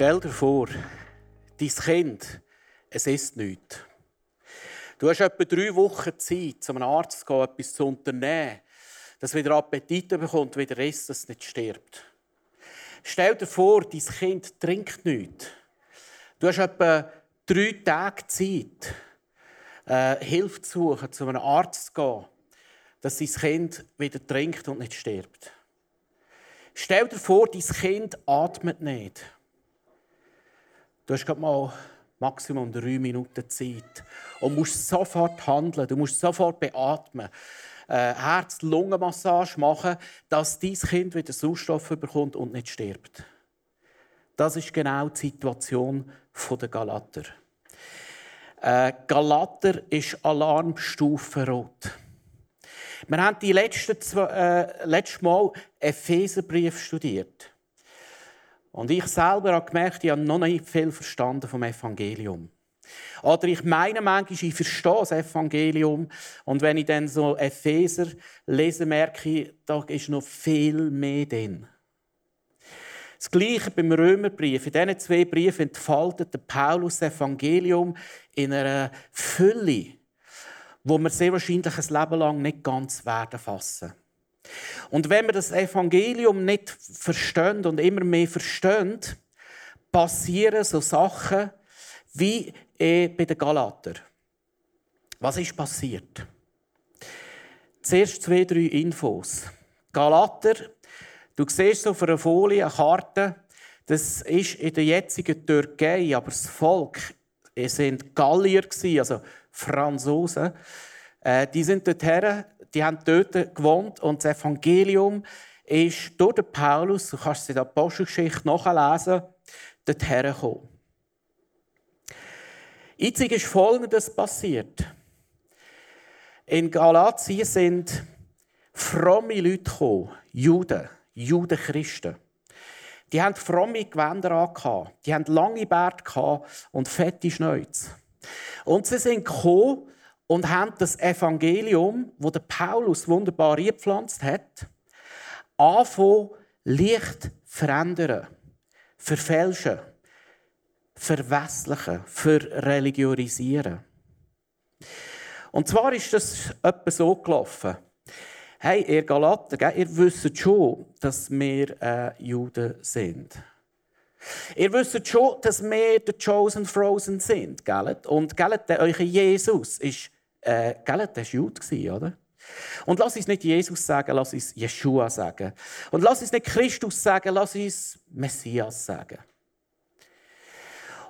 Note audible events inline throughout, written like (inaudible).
Stell dir vor, dein Kind, es ist nichts. Du hast etwa drei Wochen Zeit, zum Arzt zu gehen, etwas zu unternehmen, dass wieder Appetit bekommt, wieder isst, dass es nicht stirbt. Stell dir vor, dein Kind trinkt nichts. Du hast etwa drei Tage Zeit, äh, Hilfe zu suchen, zu einem Arzt zu gehen, dass dein Kind wieder trinkt und nicht stirbt. Stell dir vor, dein Kind atmet nicht. Du hast gerade mal Maximum drei Minuten Zeit und musst sofort handeln. Du musst sofort beatmen. Äh, Herz-Lungen-Massage machen, dass dein Kind wieder Sauerstoff bekommt und nicht stirbt. Das ist genau die Situation der Galater. Äh, Galater ist Alarmstufe rot. Wir haben die letzten zwei, äh, letztes Mal Epheserbrief studiert. Und ich selber habe gemerkt, ich habe noch nicht viel verstanden vom Evangelium. Oder ich meine manchmal, ich verstehe das Evangelium. Und wenn ich dann so Epheser lese, merke ich, da ist noch viel mehr drin. Das Gleiche beim Römerbrief. In diesen zwei Briefen entfaltet Paulus das Evangelium in einer Fülle, wo wir sehr wahrscheinlich ein Leben lang nicht ganz werden fassen. Und wenn wir das Evangelium nicht verstehen und immer mehr verstehen, passieren so Sachen wie bei den Galater. Was ist passiert? Zuerst zwei, drei Infos. Galater, du siehst auf einer Folie eine Karte, das ist in der jetzigen Türkei, aber das Volk es sind Gallier, also Franzosen. Äh, die sind dorthin die haben dort gewohnt und das Evangelium ist durch den Paulus, du kannst es in der Apostelgeschichte nachlesen, dorthin gekommen. Jetzt ist Folgendes passiert. In Galatien sind fromme Leute gekommen, Juden, Judenchristen. Die hatten fromme Gewänder an, die hatten lange Bärte und fette Schnäuze. Und sie sind gekommen und haben das Evangelium, wo der Paulus wunderbar eingepflanzt hat, anfangen, leicht verändern, verfälschen, verwässlichen, verreligiorisieren. Und zwar ist das etwa so gelaufen. Hey, ihr Galater, ihr wisst schon, dass wir äh, Juden sind. Ihr wisst schon, dass wir die Chosen Frozen sind. Gell? Und gell, der euer Jesus ist äh, gell, das war Jude, oder? Und lass uns nicht Jesus sagen, lass uns Jeshua sagen. Und lass uns nicht Christus sagen, lass uns Messias sagen.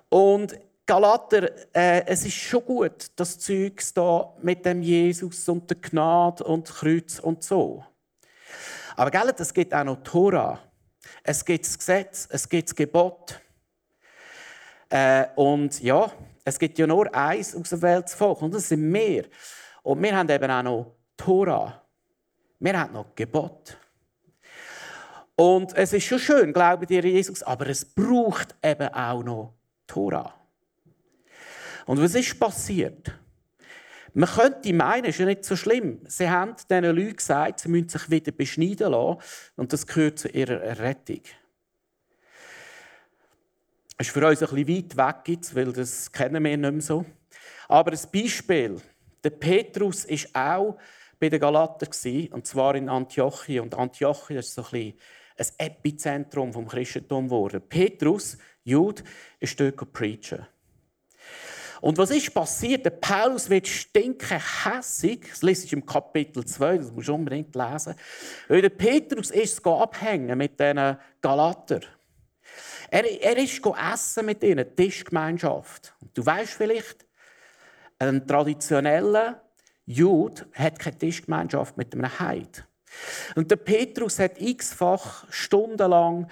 Und Galater, äh, es ist schon gut, das Zeugs da mit dem Jesus und der Gnade und Kreuz und so. Aber gell, es gibt auch noch Tora. Es gibt das Gesetz, es gibt das Gebot. Äh, und ja, es gibt ja nur eins aus der Welt Volk und das sind wir. Und wir haben eben auch noch Tora. Wir haben noch Gebot. Und es ist schon schön, glaube dir Jesus, aber es braucht eben auch noch Tora. Und was ist passiert? Man könnte meinen, es ist ja nicht so schlimm. Sie haben diesen Leuten gesagt, sie müssen sich wieder beschneiden lassen und das gehört zu ihrer Errettung. Das ist für uns ein bisschen weit weg, weil das kennen wir nicht mehr so. Aber ein Beispiel. Der Petrus war auch bei den Galater, und zwar in Antiochia. Und Antiochia ist so ein, ein Epizentrum des Christentums geworden. Petrus, Jude, ist dort preachen. Und was ist passiert? Der Paulus wird stinken hässig. Das lese ich im Kapitel 2, das musst du unbedingt lesen. Weil der Petrus ist abhängen mit diesen Galatern. Er, er ist essen mit ihnen, Tischgemeinschaft. Und du weißt vielleicht, ein traditioneller Jude hat keine Tischgemeinschaft mit einem Heid. Und der Petrus hat x-fach stundenlang,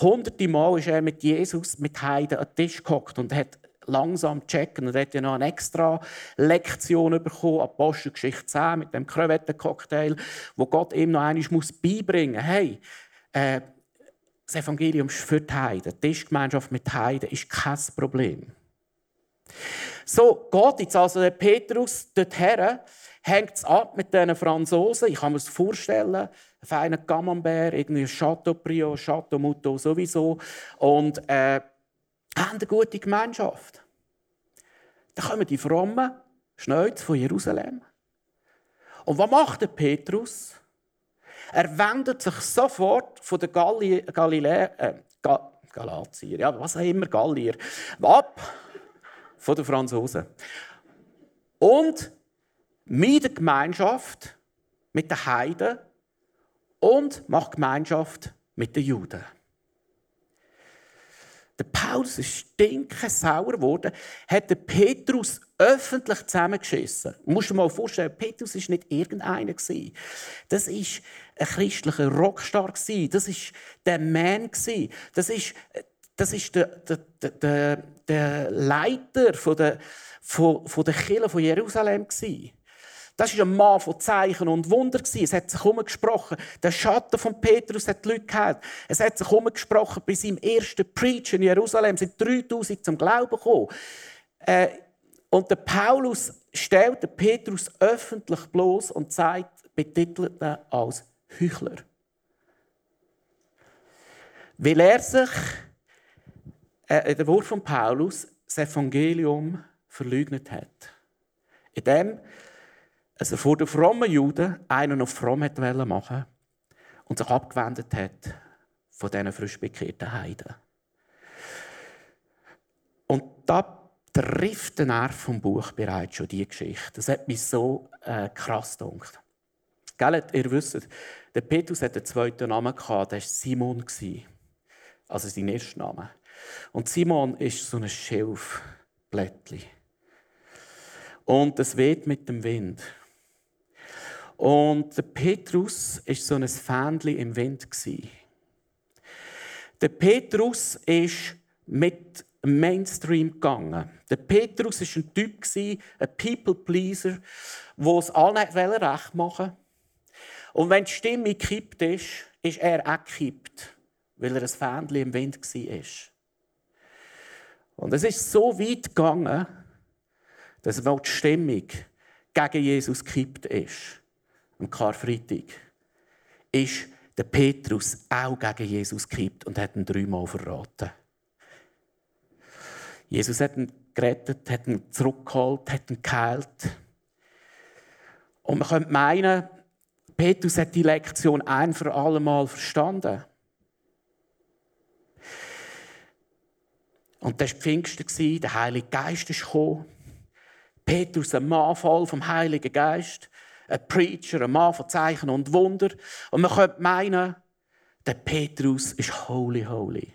hunderte Mal ist er mit Jesus, mit Heiden an den Tisch gehockt und hat langsam checken. Und er hat ja noch eine extra Lektion bekommen, Apostelgeschichte 10, mit dem Crevettencocktail, wo Gott ihm noch einmal beibringen muss. Hey, äh, das Evangelium ist für die Heiden. Die Tischgemeinschaft mit Heiden ist kein Problem. So geht jetzt also der Petrus dorthin, hängt es ab mit diesen Franzosen. Ich kann mir das vorstellen. Ein feiner Camembert, irgendwie Chateaubriand, Chateau Mouton sowieso. Und äh, haben eine gute Gemeinschaft. Dann kommen die Frommen schnell von Jerusalem. Und was macht der Petrus? Er wendet sich sofort von der Galli Galilä äh, Ga Galatier, ja, was auch immer, Gallier, ab von den Franzosen. Und mit der Gemeinschaft, mit den Heiden und macht Gemeinschaft mit den Juden. Der Paulus ist stinkensauer geworden, hat den Petrus öffentlich zusammengeschissen. Du musst dir mal vorstellen, Petrus war nicht irgendeiner. Das war ein christlicher Rockstar. Das war der Man. Das ist, das ist der, der, der, der Leiter von der, von, von der Kirche von Jerusalem. Das war ein Mann von Zeichen und Wunder. Es hat sich umgesprochen. Der Schatten von Petrus hat die Leute gehört. Es hat sich umgesprochen bei seinem ersten Preach in Jerusalem. Sind 3000 zum Glauben gekommen. Äh, und der Paulus stellt den Petrus öffentlich bloß und sagt, betitelt ihn als Heuchler. Weil er sich, äh, der Wort von Paulus, das Evangelium verleugnet hat. Indem also vor den frommen Juden einen auf fromm machen machen und sich abgewendet hat von diesen frisch bekehrten Heiden. Und da trifft der Nerv vom Buch bereits schon die Geschichte. Das hat mich so äh, krass gedacht. Gell, ihr wisst, der Petrus hatte einen zweiten Namen, gehabt, der war Simon. Also sein erster Name. Und Simon ist so ein Schilfblättchen. Und es weht mit dem Wind. Und der Petrus war so ein Fähnchen im Wind. Der Petrus ist mit Mainstream gegangen. Der Petrus war ein Typ, ein People-Pleaser, der es allen recht machen wollte. Und wenn die Stimme gekippt ist, ist er auch gekippt, weil er ein Fähnchen im Wind war. Und es ist so weit gegangen, dass die Stimmung gegen Jesus gekippt ist am Karfreitag, ist der Petrus auch gegen Jesus gekippt und hat ihn dreimal verraten. Jesus hat ihn gerettet, hat ihn zurückgeholt, hat ihn geheilt. Und man könnte meinen, Petrus hat die Lektion ein für alle Mal verstanden. Und das war Pfingsten, der Heilige Geist ist gekommen. Petrus, ein Mann voll vom Heiligen Geist ein Preacher, ein Mann von Zeichen und Wunder. Und man könnte meinen, der Petrus ist holy, holy.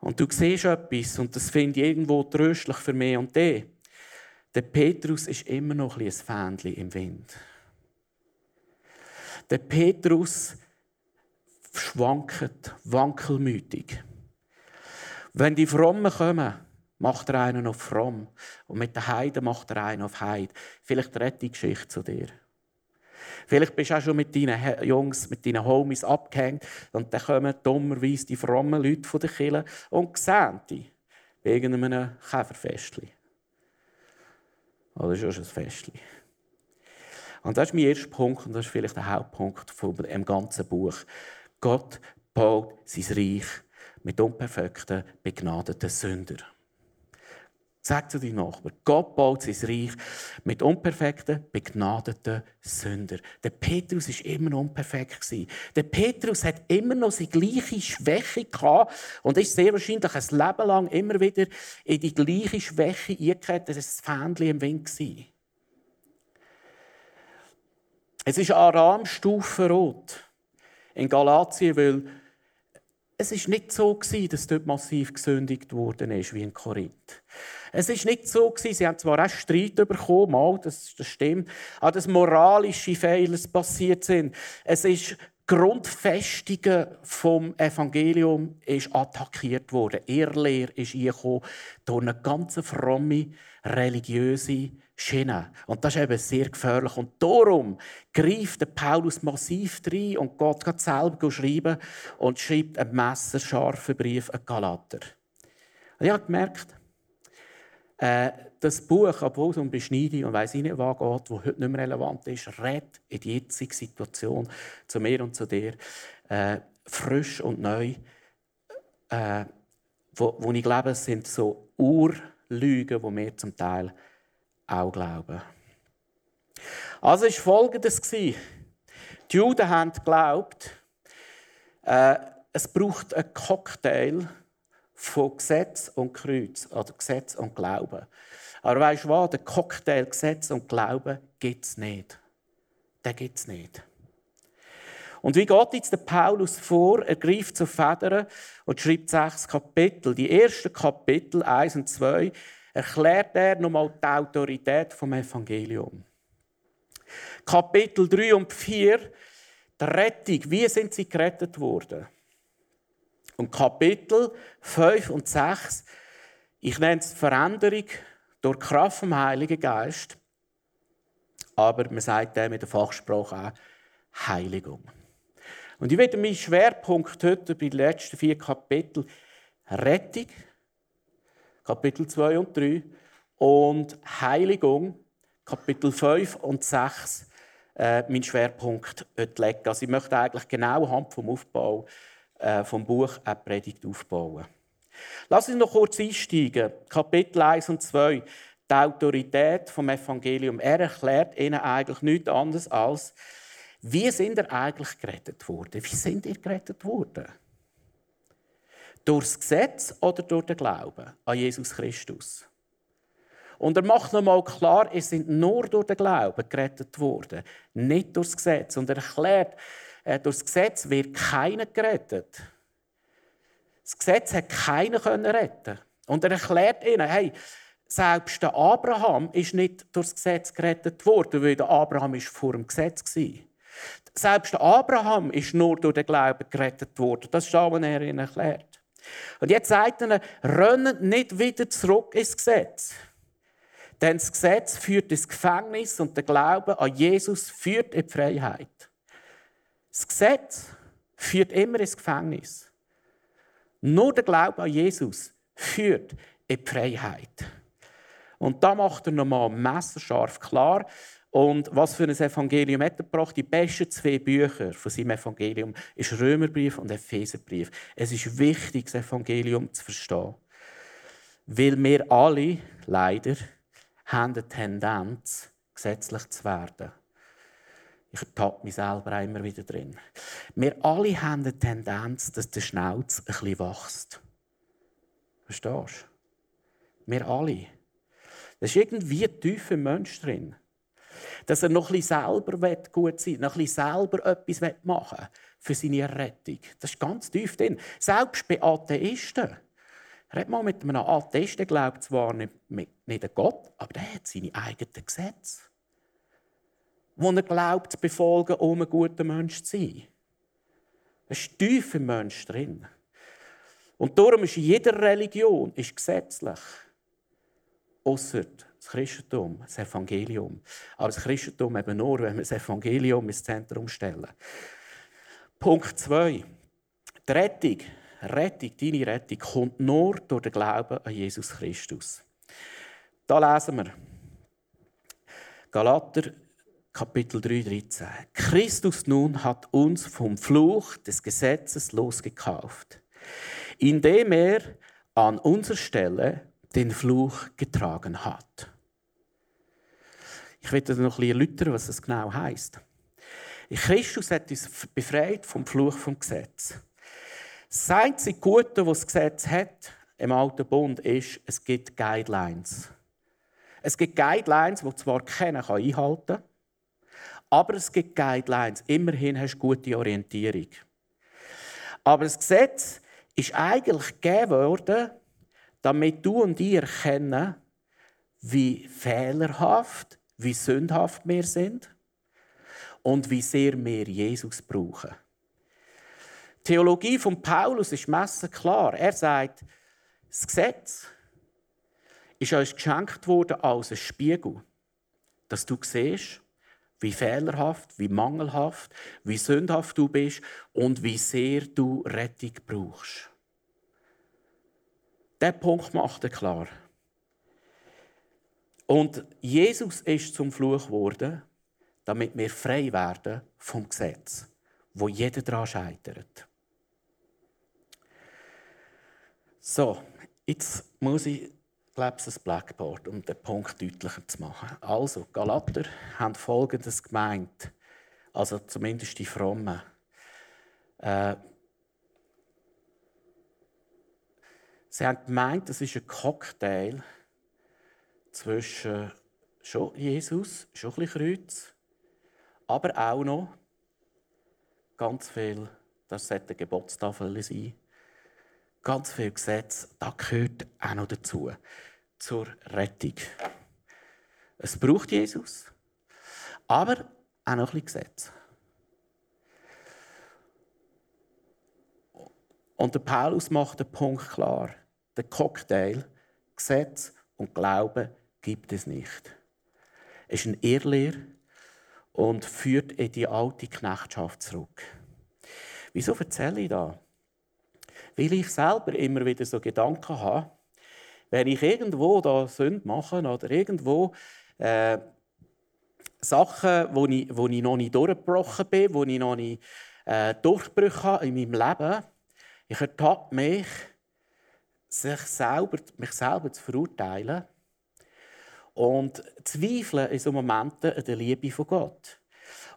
Und du siehst etwas, und das finde ich irgendwo tröstlich für mich und dich. Der Petrus ist immer noch ein Fähnchen im Wind. Der Petrus schwankt, wankelmütig. Wenn die Frommen kommen, macht er einen auf fromm. Und mit den Heiden macht er einen auf Heid. Vielleicht rettet die Geschichte zu dir. Vielleicht bist du auch schon mit deinen Jungs, mit deinen Homies abgehängt und dann kommen dummerweise die frommen Leute von der Kirche und sehen dich bei irgendeinem Käferfestchen. Oder schon ein Festchen. Und das ist mein erster Punkt und das ist vielleicht der Hauptpunkt von dem ganzen Buch. Gott baut sein Reich mit unperfekten, begnadeten Sündern. Sag zu deinem Nachbarn, Gott baut sein Reich mit unperfekten, begnadeten Sündern. Der Petrus war immer noch unperfekt. Der Petrus hat immer noch seine gleiche Schwäche und ist sehr wahrscheinlich ein Leben lang immer wieder in die gleiche Schwäche eingekehrt. Das war ein Fähnchen im Wind. Es ist Aramstufe rot in Galatien, weil es ist nicht so gewesen, dass dort massiv gesündigt worden ist wie in Korinth. Es ist nicht so gewesen, sie haben zwar auch Streit bekommen, mal, das, das stimmt, aber dass moralische Fehler passiert sind. Es ist Grundfestige vom Evangelium ist attackiert worden. Irrlehre ist eingekommen durch eine ganz fromme, religiöse Schiene. Und das ist eben sehr gefährlich. Und darum greift der Paulus massiv rein und geht selber schreiben und schreibt einen messerscharfen Brief an Galater. Und ich habe gemerkt, äh, das Buch, obwohl es um Beschneidung und weiss ich nicht was geht, wo heute nicht mehr relevant ist, redet in die jetzige Situation zu mir und zu dir äh, frisch und neu äh, wo, wo ich glaube, es sind so Urlügen, die wir zum Teil auch glauben. Also war folgendes. Die Juden haben geglaubt, äh, es braucht einen Cocktail von Gesetz und Kreuz, oder Gesetz und Glauben. Aber weißt du was? Den Cocktail Gesetz und Glauben gibt es nicht. Den gibt es nicht. Und wie geht jetzt der Paulus vor? Er greift zu Federn und schreibt sechs Kapitel. Die ersten Kapitel, 1 und 2, erklärt er nochmal die Autorität vom Evangelium. Kapitel 3 und 4, die Rettung. Wie sind sie gerettet worden? Und Kapitel 5 und 6, ich nenne es Veränderung durch die Kraft vom Heiligen Geist. Aber man sagt dem in der Fachsprache auch Heiligung. Und ich werde meinen Schwerpunkt heute bei den letzten vier Kapiteln Rettung, Kapitel 2 und 3, und Heiligung, Kapitel 5 und 6, äh, meinen Schwerpunkt legen. Also ich möchte eigentlich genau anhand vom Aufbau äh, vom Buch eine Predigt aufbauen. Lass uns noch kurz einsteigen. Kapitel 1 und 2. Die Autorität vom Evangelium. Er erklärt ihnen eigentlich nichts anderes als, wie sind ihr eigentlich gerettet worden? Wie sind ihr gerettet worden? Durchs Gesetz oder durch den Glauben an Jesus Christus? Und er macht nochmal klar, ihr sind nur durch den Glauben gerettet worden, nicht durchs Gesetz. Und er erklärt, äh, durch das Gesetz wird keiner gerettet. Das Gesetz hat keiner können retten. Und er erklärt ihnen, hey, selbst der Abraham ist nicht durch das Gesetz gerettet worden, weil der Abraham ist vor dem Gesetz war. Selbst der Abraham ist nur durch den Glauben gerettet worden. Das ist das, was er ihnen erklärt. Und jetzt sagt er, rennt nicht wieder zurück ins Gesetz. Denn das Gesetz führt ins Gefängnis und der Glaube an Jesus führt in die Freiheit. Das Gesetz führt immer ins Gefängnis. Nur der Glaube an Jesus führt in die Freiheit. Und da macht er nochmal messerscharf klar. Und was für ein Evangelium hat er gebracht? Die besten zwei Bücher von seinem Evangelium ist Römerbrief und Epheserbrief. Es ist wichtig, das Evangelium zu verstehen. Weil wir alle, leider, haben die Tendenz, gesetzlich zu werden. Ich ertappe mich selber immer wieder drin. Wir alle haben die Tendenz, dass der Schnauz ein bisschen wächst. Verstehst du? Wir alle. Das ist irgendwie tief im Mensch drin. Dass er noch bisschen selber gut sein will, noch bisschen selber etwas machen will für seine Errettung. Das ist ganz tief drin. Selbst bei Atheisten. Red mal mit einem Atheisten, glaubt zwar nicht, an Gott, aber der hat seine eigenen Gesetze wo er glaubt zu befolgen, um ein guter Mensch zu sein. Es ist tief im Mensch drin. Und darum ist jede Religion ist gesetzlich. Außer das Christentum, das Evangelium. Aber das Christentum eben nur, wenn wir das Evangelium ins Zentrum stellen. Punkt 2. Die Rettung, Rettung, deine Rettung, kommt nur durch den Glauben an Jesus Christus. Da lesen wir. Galater Kapitel 3, 13. Christus nun hat uns vom Fluch des Gesetzes losgekauft, indem er an unserer Stelle den Fluch getragen hat. Ich werde noch bisschen erläutern, was das genau heißt. Christus hat uns befreit vom Fluch vom Gesetz. Das einzige Gute, was das Gesetz hat im Alten Bund, ist, es gibt Guidelines. Es gibt Guidelines, die zwar keiner einhalten kann, aber es gibt Guidelines. Immerhin hast du gute Orientierung. Aber das Gesetz ist eigentlich gegeben worden, damit du und ich erkennen, wie fehlerhaft, wie sündhaft wir sind und wie sehr wir Jesus brauchen. Die Theologie von Paulus ist messen klar. Er sagt, das Gesetz ist uns geschenkt worden als ein Spiegel, dass du siehst, wie fehlerhaft, wie mangelhaft, wie sündhaft du bist und wie sehr du Rettung brauchst. Der Punkt macht er klar. Und Jesus ist zum Fluch geworden, damit wir frei werden vom Gesetz, wo jeder daran scheitert. So, jetzt muss ich glaube ein Blackboard, um den Punkt deutlicher zu machen. Also, Galater haben Folgendes gemeint, also zumindest die Frommen. Äh, sie haben gemeint, das ist ein Cocktail zwischen schon Jesus, schon ein bisschen Kreuz, aber auch noch ganz viel, das sollte eine Gebotstafel sein, ganz viel Gesetz, das gehört auch noch dazu, zur Rettung. Es braucht Jesus, aber auch noch ein bisschen Gesetz. Und der Paulus macht den Punkt klar. Der Cocktail, Gesetz und Glaube gibt es nicht. Es ist ein Irrlehr und führt in die alte Knechtschaft zurück. Wieso erzähle ich das? Weil ich selber immer wieder so Gedanken habe, wenn ich irgendwo da Sünde mache oder irgendwo äh, Sachen, wo ich, wo ich noch nicht durchgebrochen bin, wo ich noch nicht äh, Durchbrüche habe in meinem Leben, ich ertappe mich, sich selber, mich selber zu verurteilen und zweifeln in so Momenten an der Liebe von Gott.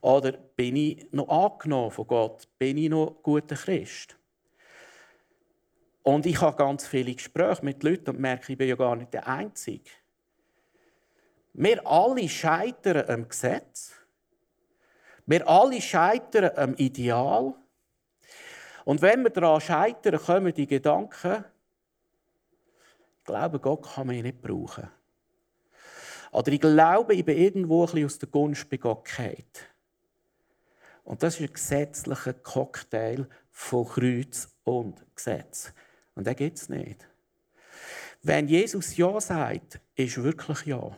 Oder bin ich noch angenommen von Gott? Bin ich noch guter Christ? Und ich habe ganz viele Gespräche mit Leuten und merke, ich bin ja gar nicht der Einzige. Wir alle scheitern am Gesetz. Wir alle scheitern am Ideal. Und wenn wir daran scheitern, kommen die Gedanken, ich glaube, Gott kann mich nicht brauchen. Oder ich glaube, ich bin irgendwo ein aus der Gunst bei Gott gefallen. Und das ist ein gesetzlicher Cocktail von Kreuz und Gesetz. Und den gibt es nicht. Wenn Jesus Ja sagt, ist wirklich Ja.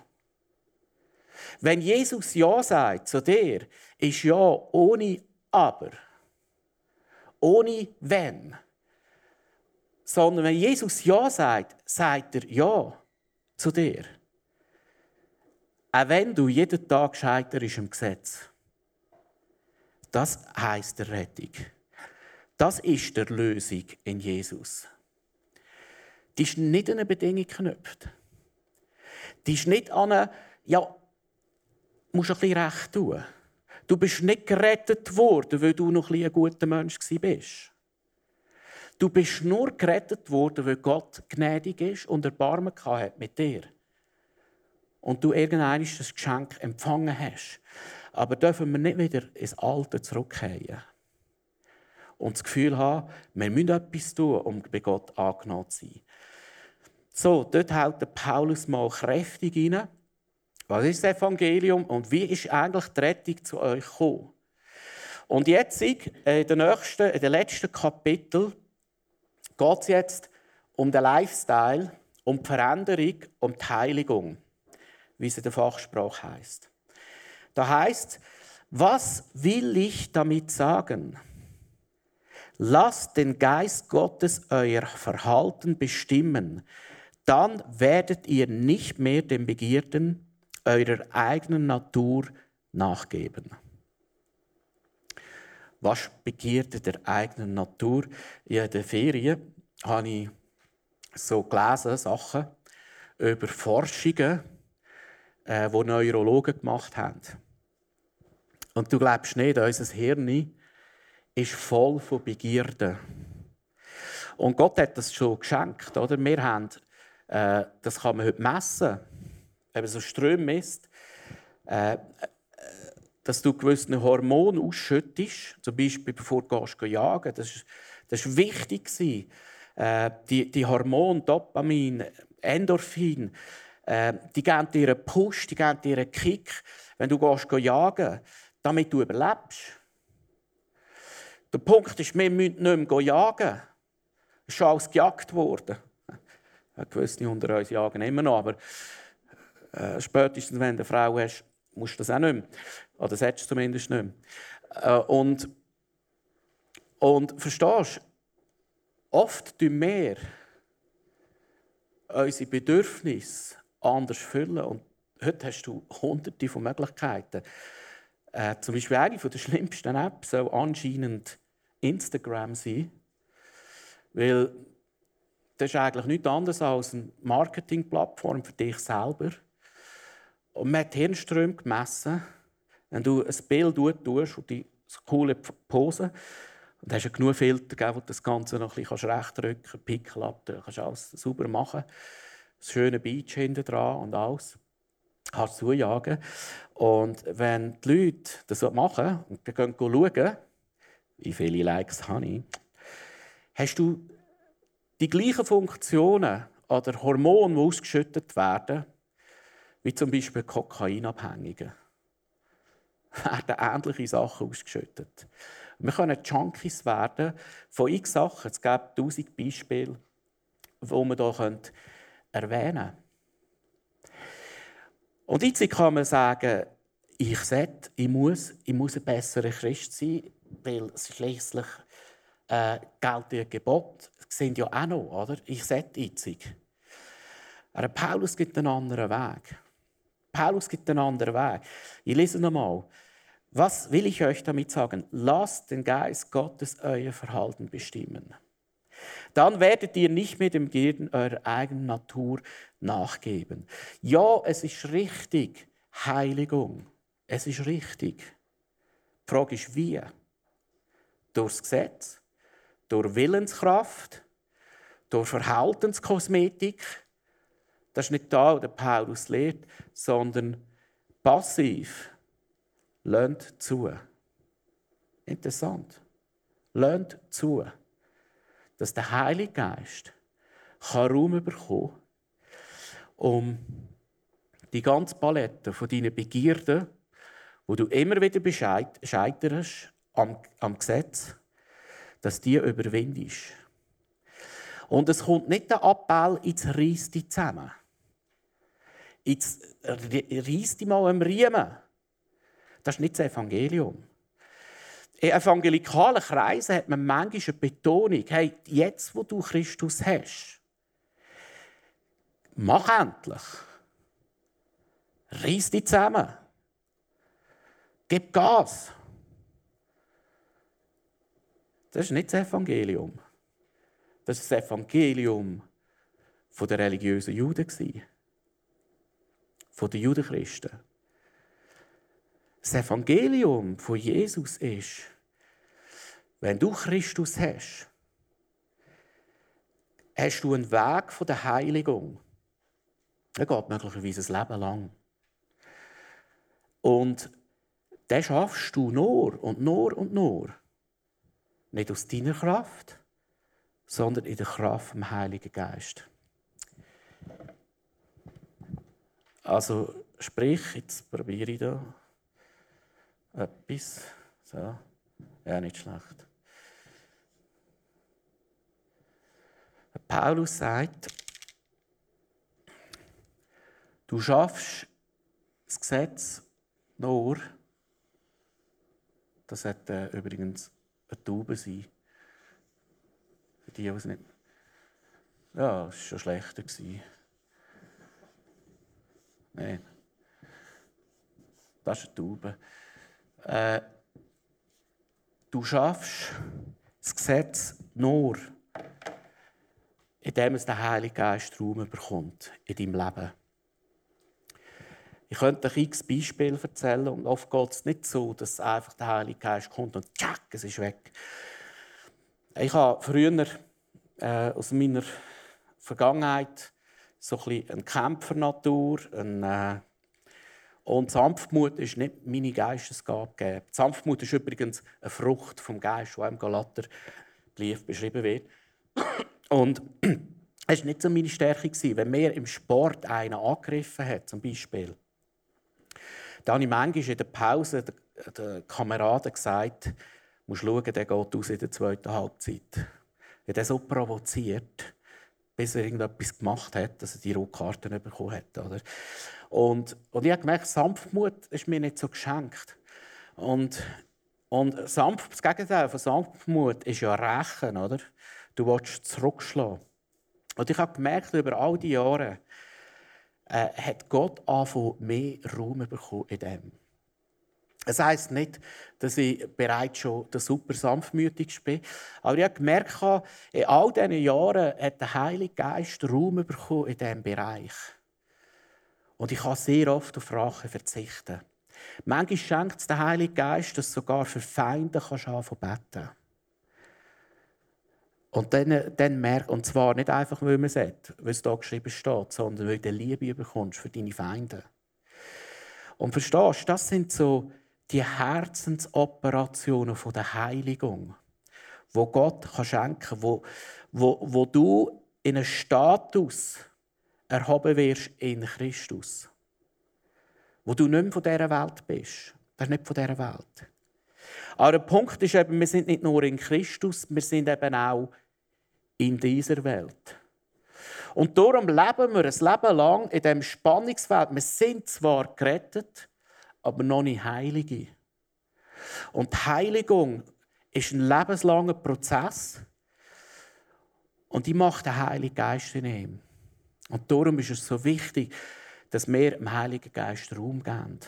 Wenn Jesus Ja sagt zu dir, ist Ja ohne Aber. Ohne Wenn. Sondern wenn Jesus Ja sagt, sagt er Ja zu dir. Auch wenn du jeden Tag scheiterst im Gesetz. Das heißt der Rettung. Das ist der Lösung in Jesus. Die ist nicht an eine Bedingung geknüpft. Die ist nicht an eine, ja, musst ein bisschen recht tun. Du bist nicht gerettet worden, weil du noch ein, guter Mensch bist. Du bist nur gerettet worden, weil Gott gnädig ist und Erbarmen hat mit dir. Und du irgendein Geschenk empfangen hast. Aber dürfen wir nicht wieder ins Alte zurückkehren und das Gefühl haben, wir müssen etwas tun, um bei Gott angenommen zu sein. So, dort der Paulus mal kräftig rein. Was ist das Evangelium und wie ist eigentlich die Rettung zu euch gekommen? Und jetzt, äh, in den, nächsten, in den letzten Kapitel, geht es jetzt um den Lifestyle, um die Veränderung, um die Heiligung, wie es in der Fachsprache heißt. Da heißt, was will ich damit sagen? Lasst den Geist Gottes euer Verhalten bestimmen dann werdet ihr nicht mehr den Begierden eurer eigenen Natur nachgeben. Was Begierde der eigenen Natur? In der Ferien habe ich so gelesen, Sachen über Forschungen, äh, die Neurologen gemacht haben. Und du glaubst nicht, unser Hirn ist voll von Begierden. Und Gott hat das schon geschenkt. Oder? Wir haben äh, das kann man heute messen. Man so Ströme misst, äh, dass du gewisse Hormone ausschüttest, zum Beispiel bevor du gehst, jagen das ist wichtig. Äh, die, die Hormone, Dopamin, Endorphin, äh, die geben dir einen Push, die geben dir einen Kick, wenn du gehst, jagen damit du überlebst. Der Punkt ist, wir müssen nicht mehr jagen. Es ist alles gejagt worden. Gewisse unter uns jagen immer noch, aber äh, spätestens, wenn du eine Frau hast, musst du das auch nicht mehr. Oder hättest du zumindest nicht mehr. Äh, und, und verstehst du, oft tun wir unsere Bedürfnisse anders füllen. Und heute hast du hunderte von Möglichkeiten. Äh, zum Beispiel eine der schlimmsten Apps soll anscheinend Instagram sein. Weil das ist eigentlich nichts anderes als eine Marketingplattform für dich selber. Und man hat Hirnströme gemessen. Wenn du ein Bild tust und die coole Pose, und hast ja genug Filter, wo du das Ganze noch ein bisschen rechtdrücken kannst, Pickel ab, du kannst alles sauber machen. Das schöne Beach hinten dran und alles. Kannst du zujagen. Und wenn die Leute das machen und gehen schauen, wie viele Likes habe ich, hast du die gleichen Funktionen oder Hormone, die ausgeschüttet werden, wie zum Beispiel Kokainabhängige, (laughs) werden ähnliche Sachen ausgeschüttet. Wir können Junkies werden von x Sachen. Es gibt tausend Beispiele, die man hier erwähnen. Und jetzt kann man sagen, ich, sollte, ich, muss, ich muss ein besserer Christ sein, weil schließlich äh, gelten Gebot sind ja auch noch, oder? Ich sollte jetzt. Aber Paulus gibt einen anderen Weg. Paulus gibt einen anderen Weg. Ich lese nochmal. Was will ich euch damit sagen? Lasst den Geist Gottes euer Verhalten bestimmen. Dann werdet ihr nicht mehr dem Girden eurer eigenen Natur nachgeben. Ja, es ist richtig, Heiligung. Es ist richtig. Die Frage ist, wie? Durchs Gesetz? Durch Willenskraft? Durch Verhaltenskosmetik? Das ist nicht da, was der Paulus lehrt, sondern passiv Lernt zu. Interessant. Lernt zu, dass der Heilige Geist Raum bekommen um die ganze Palette von deinen Begierden, wo du immer wieder scheiterst am, am Gesetz, dass die überwindest. Und es kommt nicht der Appell ins Reiste zusammen. Jetzt reiss dich mal am Riemen. Das ist nicht das Evangelium. In evangelikalen Kreisen hat man manchmal eine Betonung, hey, jetzt, wo du Christus hast, mach endlich. Reiss dich zusammen. Gib Gas. Das ist nicht das Evangelium. Das ist das Evangelium der religiösen Juden. Von den Judenchristen. Das Evangelium von Jesus ist, wenn du Christus hast, hast du einen Weg von der Heiligung. Der geht möglicherweise ein Leben lang. Und den schaffst du nur und nur und nur. Nicht aus deiner Kraft, sondern in der Kraft vom Heiligen Geist. Also sprich, jetzt probiere ich da etwas. So. Ja, nicht schlecht. Paulus sagt, du schaffst das Gesetz nur, das hat äh, übrigens eine Taube sein. Für die, die es nicht. Ja, es war schon schlechter. Nein. Das ist eine Taube. Äh, du schaffst das Gesetz nur, indem es der Heilige Geist Raum bekommt in deinem Leben. Ich könnte euch x Beispiele erzählen und oft geht es nicht so, dass einfach der Heilige Geist kommt und tschack, es ist weg. Ich habe früher äh, aus meiner Vergangenheit so ein eine Kämpfernatur, eine äh, und Sanftmut ist nicht meine Geistesgabe. Sanftmut ist übrigens eine Frucht vom Geist, die im Galaterbrief beschrieben wird. Und es war nicht so meine Stärke. Wenn mir im Sport einen angegriffen hat, zum Beispiel, dann habe ich manchmal in der Pause den Kameraden gesagt, du musst schauen, der geht aus in der zweiten Halbzeit. Er hat so provoziert, bis er irgendetwas gemacht hat, dass er die Rotkarten bekommen hat. Oder? Und, und ich habe gemerkt, Sanftmut ist mir nicht so geschenkt. Und, und sanft, das Gegenteil von Sanftmut ist ja Rächen, oder? Du willst zurückschlagen. Und ich habe gemerkt, über all die Jahre äh, hat Gott angefangen, mehr Raum bekommen in dem. Es heisst nicht, dass ich bereits schon der super sanftmütigste bin. Aber ich habe gemerkt, in all diesen Jahren hat der Heilige Geist Raum bekommen in diesem Bereich. Und ich kann sehr oft auf Rache verzichten. Manchmal schenkt es der Heilige Geist, dass du sogar für Feinde kannst beten und dann, dann merkt, und zwar nicht einfach, weil man es weil es da geschrieben steht, sondern weil du Liebe bekommst für deine Feinde. Und verstehst du, das sind so die Herzensoperationen von der Heiligung, wo Gott kann schenken kann, wo, wo, wo du in einen Status erhoben wirst in Christus. Wo du nicht mehr von dieser Welt bist. Das ist nicht von dieser Welt. Aber der Punkt ist eben, wir sind nicht nur in Christus, wir sind eben auch in dieser Welt. Und darum leben wir ein Leben lang in diesem Spannungsfeld. Wir sind zwar gerettet, aber noch nicht Heilige. Und die Heiligung ist ein lebenslanger Prozess. Und die macht der Heilige Geist in ihm. Und darum ist es so wichtig, dass wir dem Heiligen Geist Raum geben.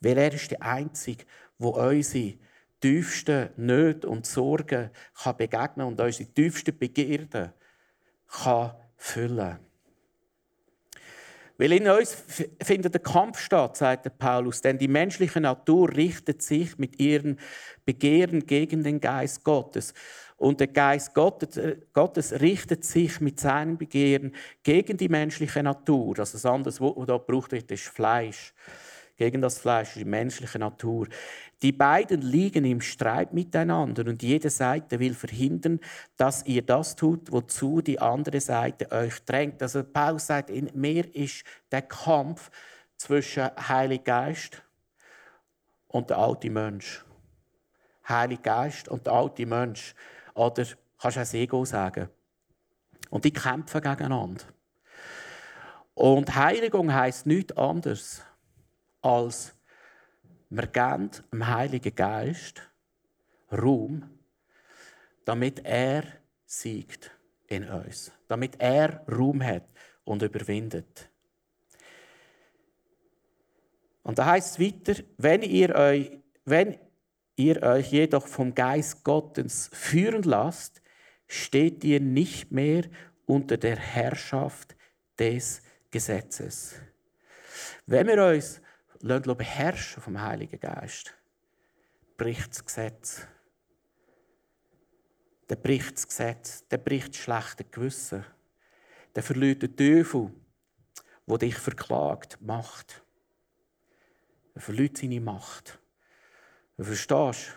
Weil er ist der Einzige, der unsere tiefsten Nöte und Sorgen kann begegnen und unsere tiefsten Begierden kann füllen kann. Weil in uns findet der Kampf statt, sagt Paulus, denn die menschliche Natur richtet sich mit ihren Begehren gegen den Geist Gottes. Und der Geist Gottes, richtet sich mit seinen Begehren gegen die menschliche Natur. Also das andere, was da gebraucht wird, ist Fleisch. Gegen das Fleisch, die menschliche Natur. Die beiden liegen im Streit miteinander und jede Seite will verhindern, dass ihr das tut, wozu die andere Seite euch drängt. Also Paulus sagt, in mir ist der Kampf zwischen Heilig Geist und der alte Mensch. Heilig Geist und der alte Mensch. Oder kannst du auch das Ego sagen. Und die kämpfen gegeneinander. Und Heiligung heißt nichts anderes als wir geben dem Heiligen Geist Raum, damit er siegt in uns, damit er Raum hat und überwindet. Und da heißt es weiter, wenn ihr euch, wenn ihr euch jedoch vom Geist Gottes führen lasst, steht ihr nicht mehr unter der Herrschaft des Gesetzes. Wenn wir uns lassen beherrschen vom Heiligen Geist, bricht das Gesetz. Der bricht das Gesetz, der bricht das schlechte Gewissen. Der verliert den Teufel, der dich verklagt, Macht. Er verliert seine Macht. Du verstehst?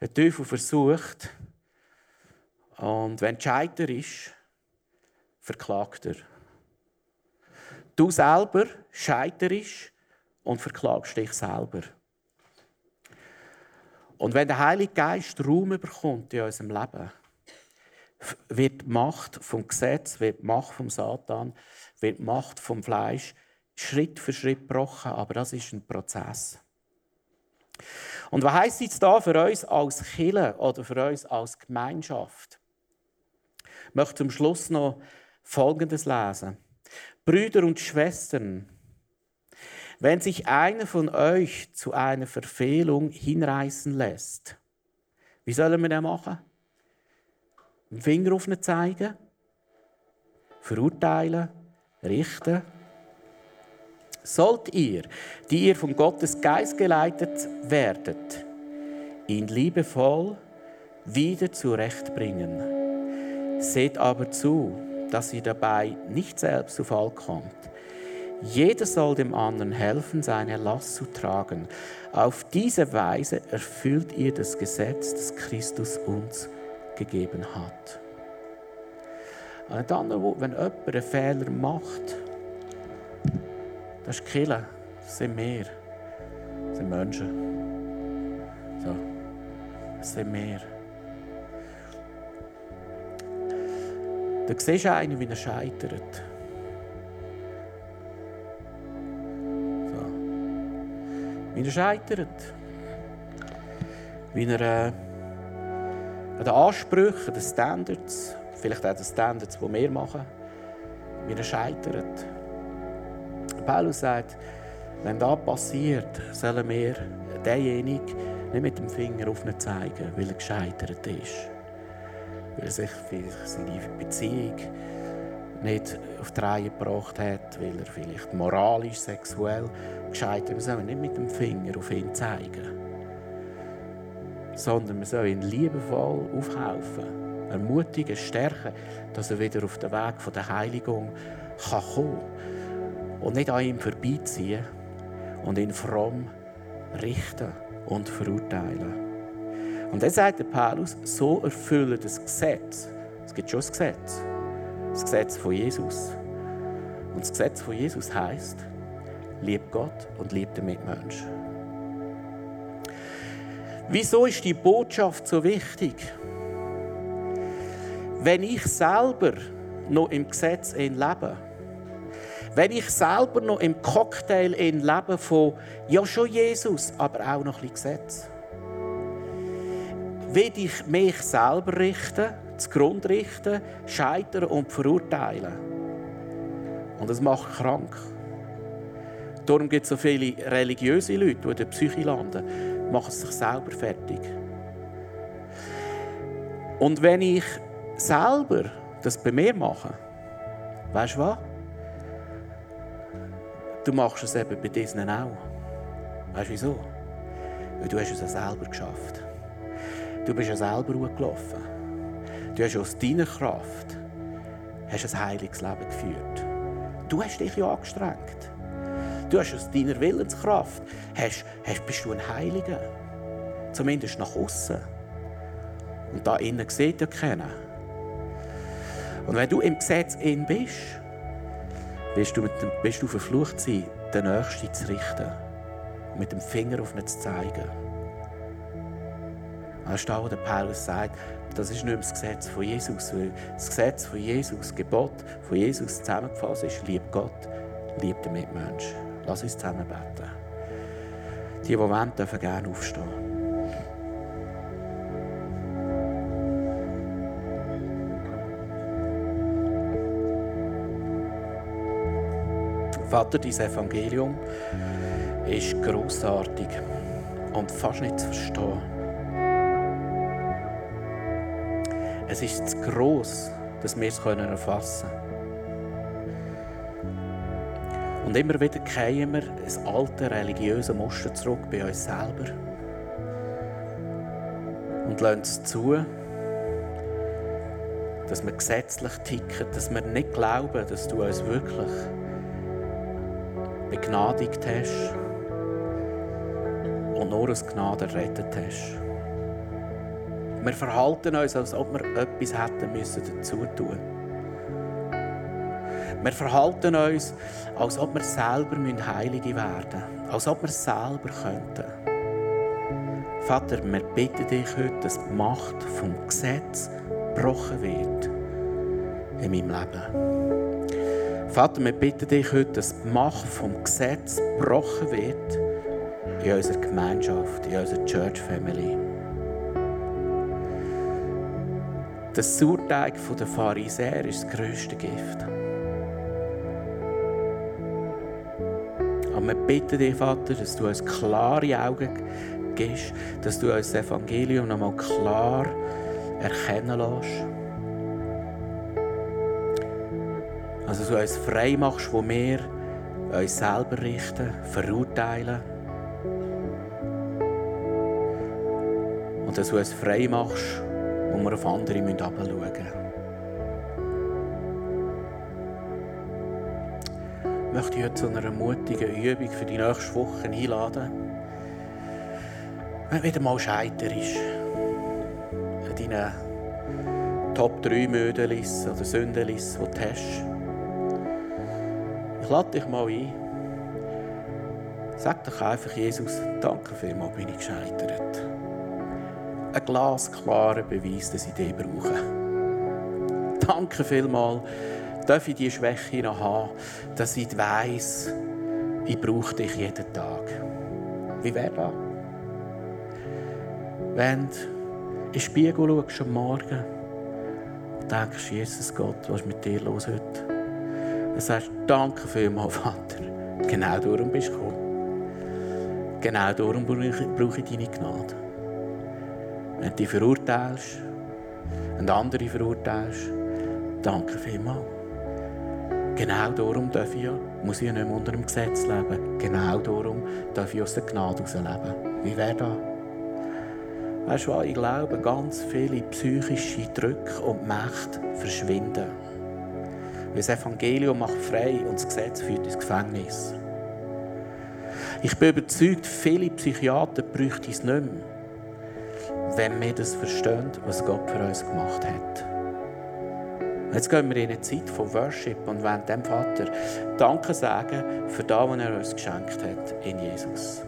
Der Teufel versucht, und wenn scheiter ist, verklagt er. Du selber scheiterst, und verklagst dich selber. Und wenn der Heilige Geist Raum bekommt in unserem Leben, wird die Macht vom Gesetz, wird die Macht vom Satan, wird die Macht vom Fleisch Schritt für Schritt gebrochen. Aber das ist ein Prozess. Und was heißt jetzt da für uns als Kille oder für uns als Gemeinschaft? Ich möchte zum Schluss noch Folgendes lesen. Brüder und Schwestern, wenn sich einer von euch zu einer Verfehlung hinreißen lässt, wie sollen wir das machen? Dem Finger auf ihn zeigen? Verurteilen? Richten? Sollt ihr, die ihr von Gottes Geist geleitet werdet, ihn liebevoll wieder zurechtbringen. Seht aber zu, dass ihr dabei nicht selbst zu Fall kommt. Jeder soll dem anderen helfen, seine Last zu tragen. Auf diese Weise erfüllt ihr das Gesetz, das Christus uns gegeben hat. Worten, wenn jemand einen Fehler macht, das ist Killer, das sind wir, das sind Menschen. So, das sind wir. Du siehst einen, wie er scheitert. Wie er scheitert. Wie er äh, an den Ansprüchen, an den Standards, vielleicht auch den Standards, die wir machen, wie er scheitert. Paulus sagt, Wenn das passiert, sollen wir denjenigen nicht mit dem Finger auf ihn zeigen, weil er gescheitert ist. Weil er sich seine Beziehung nicht auf die Reihe gebracht hat, weil er vielleicht moralisch, sexuell gescheitert ist. Wir sollen nicht mit dem Finger auf ihn zeigen. Sondern wir sollen ihn liebevoll aufhelfen, ermutigen, stärken, dass er wieder auf den Weg der Heiligung kann kommen kann. Und nicht an ihm vorbeiziehen und ihn fromm richten und verurteilen. Und dann sagt der Paulus, so erfüllen das Gesetz. Es gibt schon das Gesetz. Das Gesetz von Jesus. Und das Gesetz von Jesus heißt, lieb Gott und lieb den Mitmenschen. Wieso ist die Botschaft so wichtig? Wenn ich selber noch im Gesetz lebe, wenn ich selber noch im Cocktail lebe von ja schon Jesus, aber auch noch ein bisschen Gesetz, will ich mich selber richten, zugrunde richten, scheitern und verurteilen. Und das macht krank. Darum gibt es so viele religiöse Leute, die in der Psyche landen, machen sich selber fertig. Und wenn ich selber das bei mir mache, weißt du was? Du machst es eben bei diesen auch. Weißt du wieso? Weil du hast es ja selber geschafft. Du bist ja selber gelaufen. Du hast aus deiner Kraft hast ein heiliges Leben geführt. Du hast dich ja angestrengt. Du hast aus deiner Willenskraft hast, hast, bist du ein Heiliger. Zumindest nach außen. Und da innen sieht ja keiner. Und wenn du im Gesetz in bist, wirst du, mit dem, wirst du verflucht sein, den Nächsten zu richten mit dem Finger auf ihn zu zeigen. Ist da, wo der Paulus sagt, das ist nicht mehr das Gesetz von Jesus, weil das Gesetz von Jesus, das Gebot von Jesus zusammengefasst ist, lieb Gott, lieb den Mitmenschen. Lass uns zusammen beten. Die, die wollen, dürfen gerne aufstehen. Vater, dein Evangelium ist großartig und fast nicht zu verstehen. Es ist zu gross, dass wir es erfassen können. Und immer wieder kehren wir ein alte religiöse Muster zurück bei uns selber und lassen es zu, dass wir gesetzlich ticken, dass wir nicht glauben, dass du uns wirklich begnadigt hast und nur aus Gnade errettet hast. Wir verhalten uns, als ob wir etwas hätten müssen dazu tun. Wir verhalten uns, als ob wir selber Heilige werden müssen, als ob wir selber könnten. Vater, wir bitten dich heute, dass die Macht vom Gesetz gebrochen wird in meinem Leben. Vater, wir bitten dich heute, dass die Macht vom Gesetz gebrochen wird in unserer Gemeinschaft, in unserer Church Family. Das Sauerteig der Pharisäer ist das grösste Gift. Aber wir bitten dich, Vater, dass du uns klare Augen gibst, dass du uns das Evangelium nochmal klar erkennen lässt. Also du uns frei machst, wo wir uns selber richten, verurteilen. Und dass du uns frei machst, wo wir auf andere herabschauen müssen. Ich möchte heute zu einer mutigen Übung für die nächste Woche einladen. Wenn wieder mal scheiterst, an deinen Top 3 Mödelis oder Sündelis, die du hast, ich lade dich mal ein. Sag doch einfach, Jesus, danke vielmals, bin ich gescheitert. Ein glasklarer Beweis, dass ich dich brauche. Danke vielmals, darf ich diese Schwäche noch haben, dass ich weiss, ich brauche dich jeden Tag. Wie wäre das? Wenn du in den Spiegel schaust am Morgen und denkst, Jesus Gott, was ist mit dir los heute? Du sagst, danke vielmals, (laughs) Vater. Genau darum bist du gekommen. Genau darum brauche ich deine Gnade. Wenn du dich verurteilst und andere verurteilst, danke vielmals. Genau darum darf ich ja, muss ich ja nicht mehr unter dem Gesetz leben. Genau darum darf ich aus der Gnade herausleben. Wie wäre das? Weißt du was? Ich glaube, ganz viele psychische Drücke und Mächte verschwinden. Weil das Evangelium macht frei und das Gesetz führt ins Gefängnis. Ich bin überzeugt, viele Psychiater bräuchten es nicht mehr, wenn wir das verstehen, was Gott für uns gemacht hat. Jetzt gehen wir in eine Zeit von Worship und wollen dem Vater Danke sagen für das, was er uns geschenkt hat in Jesus.